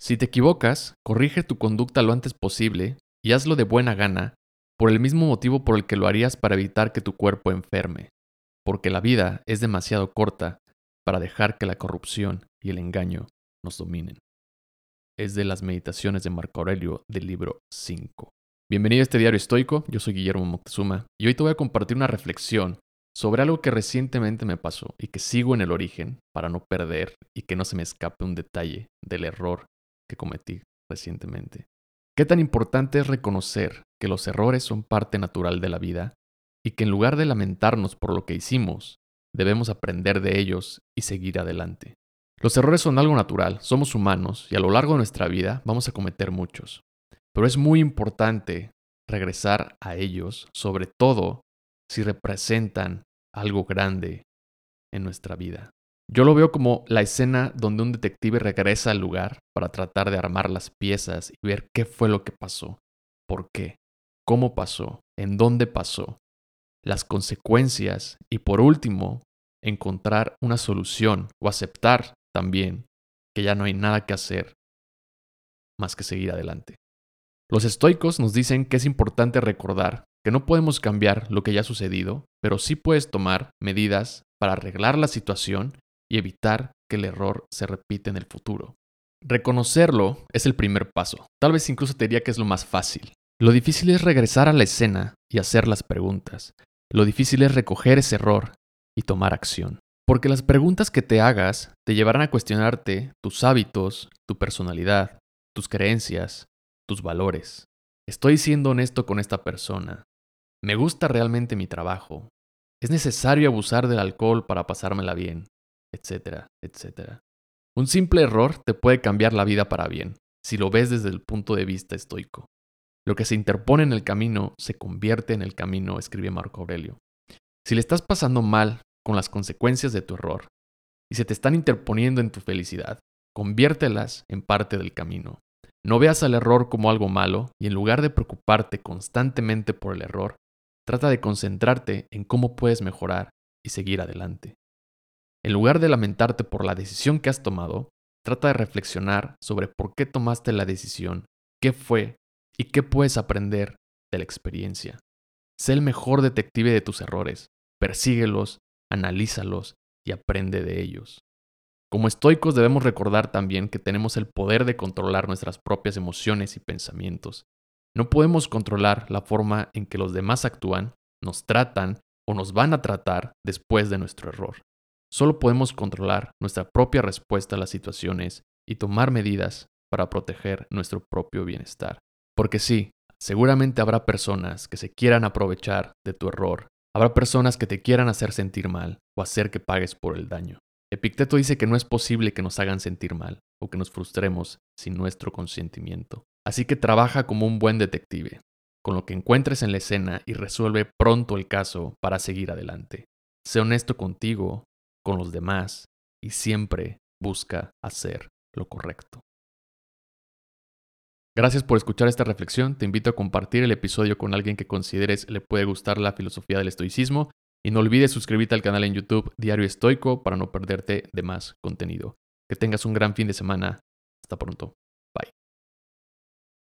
Si te equivocas, corrige tu conducta lo antes posible y hazlo de buena gana, por el mismo motivo por el que lo harías para evitar que tu cuerpo enferme, porque la vida es demasiado corta para dejar que la corrupción y el engaño nos dominen. Es de las meditaciones de Marco Aurelio del libro 5. Bienvenido a este diario estoico, yo soy Guillermo Moctezuma y hoy te voy a compartir una reflexión sobre algo que recientemente me pasó y que sigo en el origen para no perder y que no se me escape un detalle del error que cometí recientemente. ¿Qué tan importante es reconocer que los errores son parte natural de la vida y que en lugar de lamentarnos por lo que hicimos, debemos aprender de ellos y seguir adelante? Los errores son algo natural, somos humanos y a lo largo de nuestra vida vamos a cometer muchos. Pero es muy importante regresar a ellos, sobre todo si representan algo grande en nuestra vida. Yo lo veo como la escena donde un detective regresa al lugar para tratar de armar las piezas y ver qué fue lo que pasó, por qué, cómo pasó, en dónde pasó, las consecuencias y por último, encontrar una solución o aceptar también que ya no hay nada que hacer más que seguir adelante. Los estoicos nos dicen que es importante recordar que no podemos cambiar lo que ya ha sucedido, pero sí puedes tomar medidas para arreglar la situación y evitar que el error se repita en el futuro. Reconocerlo es el primer paso. Tal vez incluso te diría que es lo más fácil. Lo difícil es regresar a la escena y hacer las preguntas. Lo difícil es recoger ese error y tomar acción. Porque las preguntas que te hagas te llevarán a cuestionarte tus hábitos, tu personalidad, tus creencias, tus valores. ¿Estoy siendo honesto con esta persona? ¿Me gusta realmente mi trabajo? ¿Es necesario abusar del alcohol para pasármela bien? Etcétera, etcétera. Un simple error te puede cambiar la vida para bien, si lo ves desde el punto de vista estoico. Lo que se interpone en el camino se convierte en el camino, escribe Marco Aurelio. Si le estás pasando mal con las consecuencias de tu error y se te están interponiendo en tu felicidad, conviértelas en parte del camino. No veas al error como algo malo y en lugar de preocuparte constantemente por el error, trata de concentrarte en cómo puedes mejorar y seguir adelante. En lugar de lamentarte por la decisión que has tomado, trata de reflexionar sobre por qué tomaste la decisión, qué fue y qué puedes aprender de la experiencia. Sé el mejor detective de tus errores, persíguelos, analízalos y aprende de ellos. Como estoicos debemos recordar también que tenemos el poder de controlar nuestras propias emociones y pensamientos. No podemos controlar la forma en que los demás actúan, nos tratan o nos van a tratar después de nuestro error. Solo podemos controlar nuestra propia respuesta a las situaciones y tomar medidas para proteger nuestro propio bienestar. Porque sí, seguramente habrá personas que se quieran aprovechar de tu error, habrá personas que te quieran hacer sentir mal o hacer que pagues por el daño. Epicteto dice que no es posible que nos hagan sentir mal o que nos frustremos sin nuestro consentimiento. Así que trabaja como un buen detective, con lo que encuentres en la escena y resuelve pronto el caso para seguir adelante. Sé honesto contigo con los demás y siempre busca hacer lo correcto. Gracias por escuchar esta reflexión. Te invito a compartir el episodio con alguien que consideres le puede gustar la filosofía del estoicismo y no olvides suscribirte al canal en YouTube Diario Estoico para no perderte de más contenido. Que tengas un gran fin de semana. Hasta pronto.